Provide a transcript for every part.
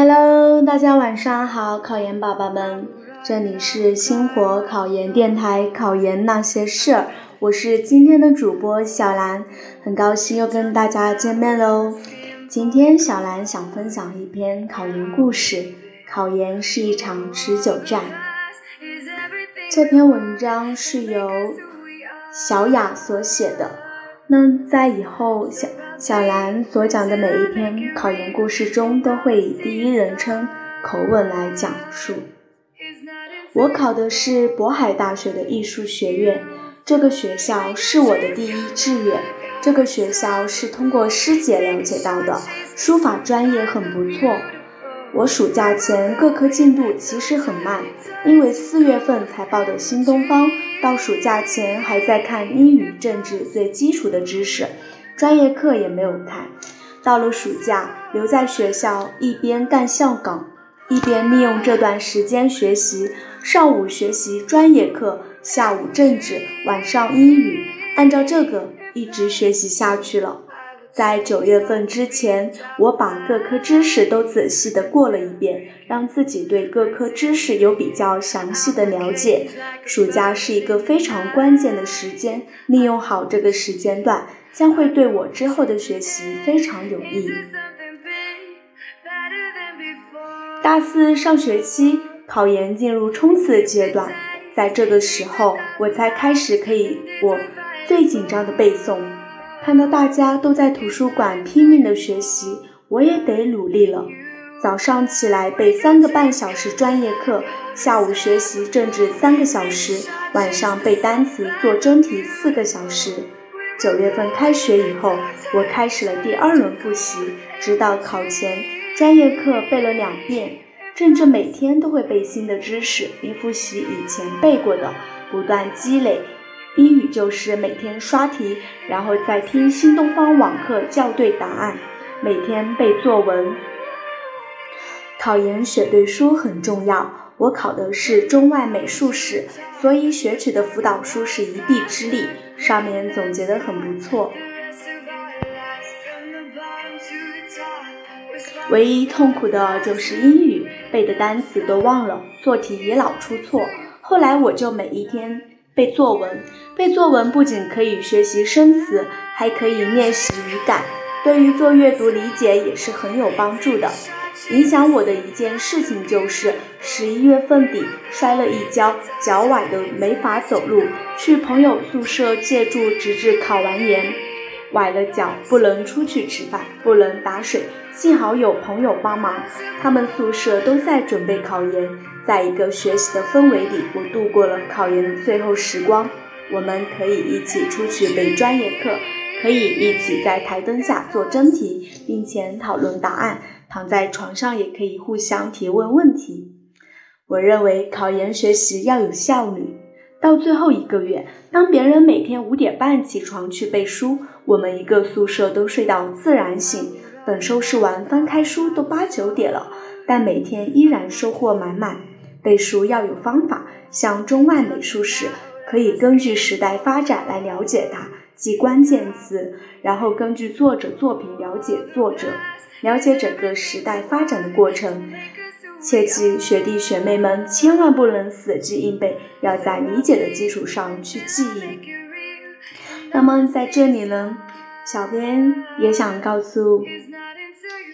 Hello，大家晚上好，考研宝宝们，这里是星火考研电台，考研那些事儿，我是今天的主播小兰，很高兴又跟大家见面喽。今天小兰想分享一篇考研故事，考研是一场持久战。这篇文章是由小雅所写的。那在以后小小兰所讲的每一篇考研故事中，都会以第一人称口吻来讲述。我考的是渤海大学的艺术学院，这个学校是我的第一志愿。这个学校是通过师姐了解到的，书法专业很不错。我暑假前各科进度其实很慢，因为四月份才报的新东方，到暑假前还在看英语、政治最基础的知识，专业课也没有看。到了暑假，留在学校一边干校岗，一边利用这段时间学习，上午学习专业课，下午政治，晚上英语，按照这个。一直学习下去了。在九月份之前，我把各科知识都仔细的过了一遍，让自己对各科知识有比较详细的了解。暑假是一个非常关键的时间，利用好这个时间段，将会对我之后的学习非常有益。大四上学期，考研进入冲刺阶段，在这个时候，我才开始可以我。最紧张的背诵，看到大家都在图书馆拼命的学习，我也得努力了。早上起来背三个半小时专业课，下午学习政治三个小时，晚上背单词做真题四个小时。九月份开学以后，我开始了第二轮复习，直到考前，专业课背了两遍，政治每天都会背新的知识，并复习以前背过的，不断积累。英语就是每天刷题，然后再听新东方网课校对答案，每天背作文。考研选对书很重要，我考的是中外美术史，所以选取的辅导书是一臂之力，上面总结的很不错。唯一痛苦的就是英语，背的单词都忘了，做题也老出错。后来我就每一天。背作文，背作文不仅可以学习生词，还可以练习语感，对于做阅读理解也是很有帮助的。影响我的一件事情就是十一月份底摔了一跤，脚崴的没法走路，去朋友宿舍借住，直至考完研。崴了脚，不能出去吃饭，不能打水，幸好有朋友帮忙，他们宿舍都在准备考研。在一个学习的氛围里，我度过了考研的最后时光。我们可以一起出去背专业课，可以一起在台灯下做真题，并且讨论答案。躺在床上也可以互相提问问题。我认为考研学习要有效率。到最后一个月，当别人每天五点半起床去背书，我们一个宿舍都睡到自然醒，等收拾完翻开书都八九点了，但每天依然收获满满。背书要有方法，像中外美术史，可以根据时代发展来了解它，记关键词，然后根据作者作品了解作者，了解整个时代发展的过程。切记，学弟学妹们千万不能死记硬背，要在理解的基础上去记忆。那么在这里呢，小编也想告诉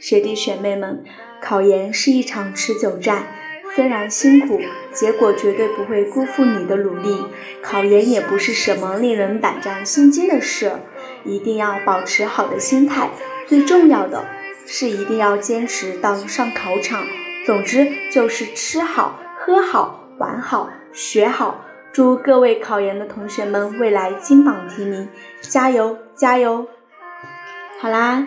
学弟学妹们，考研是一场持久战。虽然辛苦，结果绝对不会辜负你的努力。考研也不是什么令人胆战心惊的事，一定要保持好的心态。最重要的是一定要坚持到上考场。总之就是吃好、喝好、玩好、学好。祝各位考研的同学们未来金榜题名，加油加油！好啦。